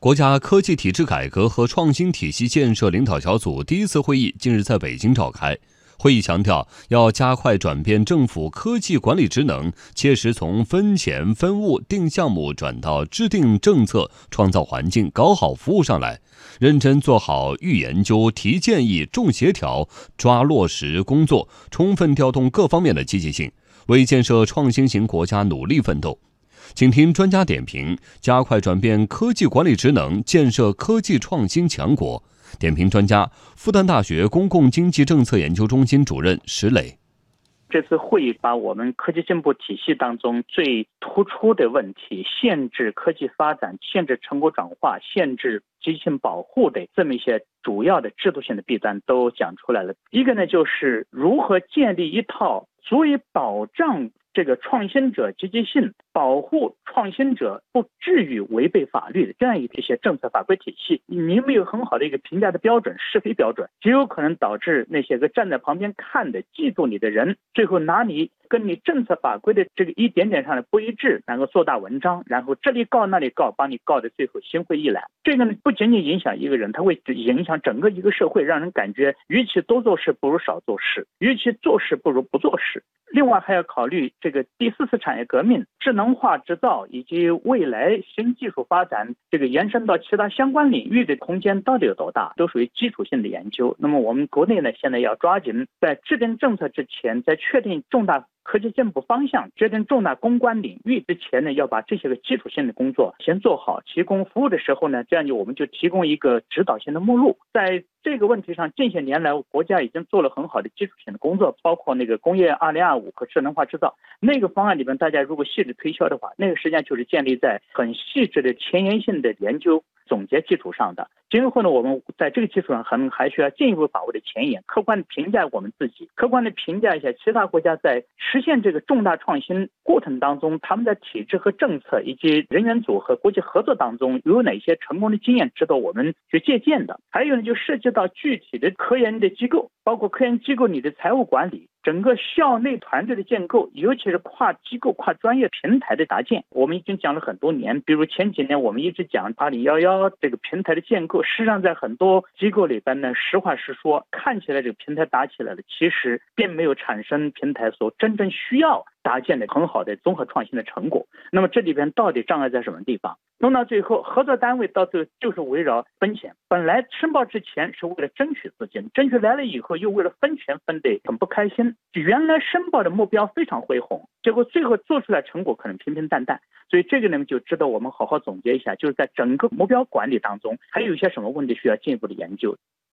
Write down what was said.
国家科技体制改革和创新体系建设领导小组第一次会议近日在北京召开。会议强调，要加快转变政府科技管理职能，切实从分钱分物定项目转到制定政策、创造环境、搞好服务上来，认真做好预研究、提建议、重协调、抓落实工作，充分调动各方面的积极性，为建设创新型国家努力奋斗。请听专家点评：加快转变科技管理职能，建设科技创新强国。点评专家：复旦大学公共经济政策研究中心主任石磊。这次会议把我们科技进步体系当中最突出的问题——限制科技发展、限制成果转化、限制积极性保护的这么一些主要的制度性的弊端都讲出来了。一个呢，就是如何建立一套足以保障。这个创新者积极性，保护创新者不至于违背法律的这样一些政策法规体系，你没有很好的一个评价的标准、是非标准，极有可能导致那些个站在旁边看的、嫉妒你的人，最后拿你。跟你政策法规的这个一点点上的不一致，然后做大文章，然后这里告那里告，把你告的最后心灰意冷。这个呢，不仅仅影响一个人，它会影响整个一个社会，让人感觉与其多做事，不如少做事；与其做事，不如不做事。另外还要考虑这个第四次产业革命、智能化制造以及未来新技术发展，这个延伸到其他相关领域的空间到底有多大，都属于基础性的研究。那么我们国内呢，现在要抓紧在制定政策之前，在确定重大。科技进步方向决定重大攻关领域之前呢，要把这些个基础性的工作先做好。提供服务的时候呢，这样就我们就提供一个指导性的目录。在这个问题上，近些年来国家已经做了很好的基础性的工作，包括那个工业二零二五和智能化制造那个方案里边，大家如果细致推销的话，那个实际上就是建立在很细致的前沿性的研究。总结基础上的，今后呢，我们在这个基础上，可能还需要进一步把握的前沿，客观的评价我们自己，客观的评价一下其他国家在实现这个重大创新过程当中，他们的体制和政策以及人员组合、国际合作当中有哪些成功的经验值得我们去借鉴的。还有呢，就涉及到具体的科研的机构，包括科研机构你的财务管理。整个校内团队的建构，尤其是跨机构、跨专业平台的搭建，我们已经讲了很多年。比如前几年，我们一直讲八零幺幺这个平台的建构，实际上在很多机构里边呢，实话实说，看起来这个平台搭起来了，其实并没有产生平台所真正需要。搭建的很好的综合创新的成果，那么这里边到底障碍在什么地方？弄到最后，合作单位到最后就是围绕分钱。本来申报之前是为了争取资金，争取来了以后又为了分钱分得很不开心。原来申报的目标非常恢宏，结果最后做出来成果可能平平淡淡。所以这个呢，就值得我们好好总结一下，就是在整个目标管理当中，还有一些什么问题需要进一步的研究。